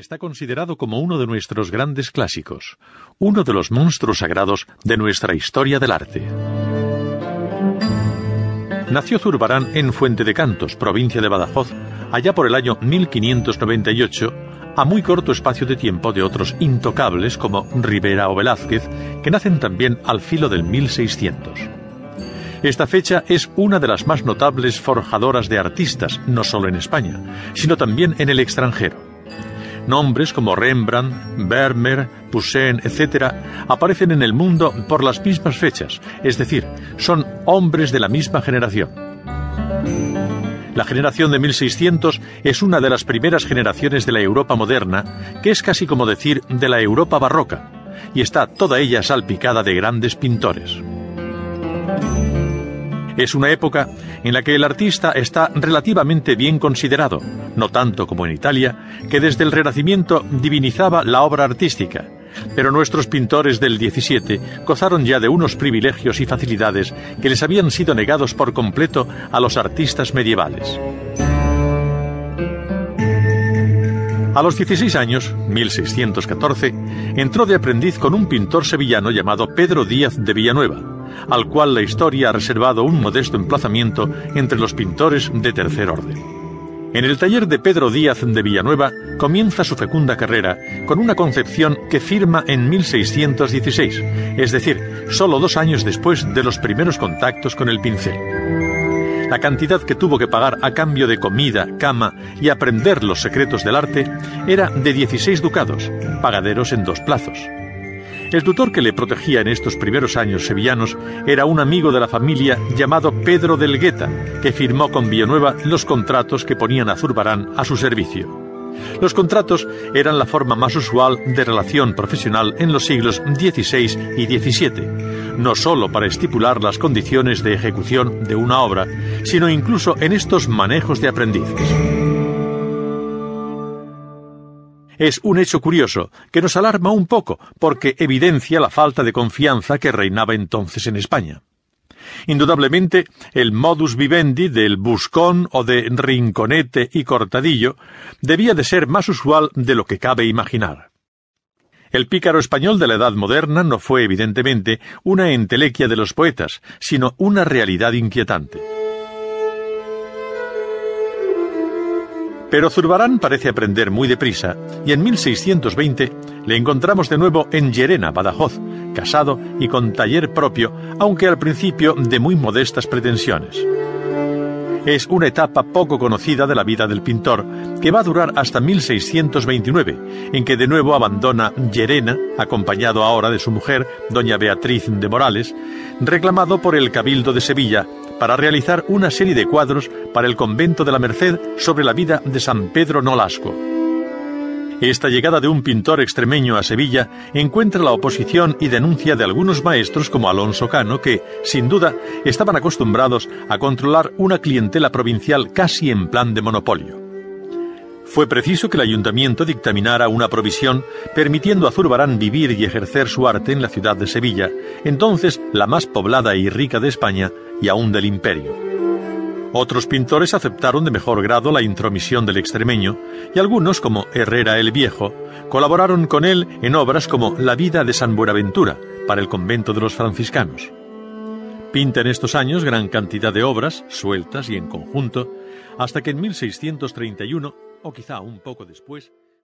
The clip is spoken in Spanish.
está considerado como uno de nuestros grandes clásicos, uno de los monstruos sagrados de nuestra historia del arte. Nació Zurbarán en Fuente de Cantos, provincia de Badajoz, allá por el año 1598, a muy corto espacio de tiempo de otros intocables como Rivera o Velázquez, que nacen también al filo del 1600. Esta fecha es una de las más notables forjadoras de artistas, no solo en España, sino también en el extranjero. Nombres como Rembrandt, Vermeer, Poussin, etc., aparecen en el mundo por las mismas fechas, es decir, son hombres de la misma generación. La generación de 1600 es una de las primeras generaciones de la Europa moderna, que es casi como decir de la Europa barroca, y está toda ella salpicada de grandes pintores. Es una época en la que el artista está relativamente bien considerado, no tanto como en Italia, que desde el Renacimiento divinizaba la obra artística, pero nuestros pintores del XVII gozaron ya de unos privilegios y facilidades que les habían sido negados por completo a los artistas medievales. A los 16 años, 1614, entró de aprendiz con un pintor sevillano llamado Pedro Díaz de Villanueva, al cual la historia ha reservado un modesto emplazamiento entre los pintores de tercer orden. En el taller de Pedro Díaz de Villanueva comienza su fecunda carrera con una concepción que firma en 1616, es decir, solo dos años después de los primeros contactos con el pincel. La cantidad que tuvo que pagar a cambio de comida, cama y aprender los secretos del arte era de 16 ducados, pagaderos en dos plazos. El tutor que le protegía en estos primeros años sevillanos era un amigo de la familia llamado Pedro del Gueta, que firmó con Villanueva los contratos que ponían a Zurbarán a su servicio. Los contratos eran la forma más usual de relación profesional en los siglos XVI y XVII, no sólo para estipular las condiciones de ejecución de una obra, sino incluso en estos manejos de aprendices. Es un hecho curioso que nos alarma un poco porque evidencia la falta de confianza que reinaba entonces en España. Indudablemente, el modus vivendi del buscón o de rinconete y cortadillo debía de ser más usual de lo que cabe imaginar. El pícaro español de la Edad Moderna no fue, evidentemente, una entelequia de los poetas, sino una realidad inquietante. Pero Zurbarán parece aprender muy deprisa y en 1620 le encontramos de nuevo en Llerena, Badajoz, casado y con taller propio, aunque al principio de muy modestas pretensiones. Es una etapa poco conocida de la vida del pintor, que va a durar hasta 1629, en que de nuevo abandona Llerena, acompañado ahora de su mujer, doña Beatriz de Morales, reclamado por el Cabildo de Sevilla para realizar una serie de cuadros para el convento de la Merced sobre la vida de San Pedro Nolasco. Esta llegada de un pintor extremeño a Sevilla encuentra la oposición y denuncia de algunos maestros como Alonso Cano que, sin duda, estaban acostumbrados a controlar una clientela provincial casi en plan de monopolio. Fue preciso que el ayuntamiento dictaminara una provisión permitiendo a Zurbarán vivir y ejercer su arte en la ciudad de Sevilla, entonces la más poblada y rica de España y aún del imperio. Otros pintores aceptaron de mejor grado la intromisión del extremeño y algunos, como Herrera el Viejo, colaboraron con él en obras como La vida de San Buenaventura para el convento de los franciscanos. Pinta en estos años gran cantidad de obras, sueltas y en conjunto, hasta que en 1631, o quizá un poco después,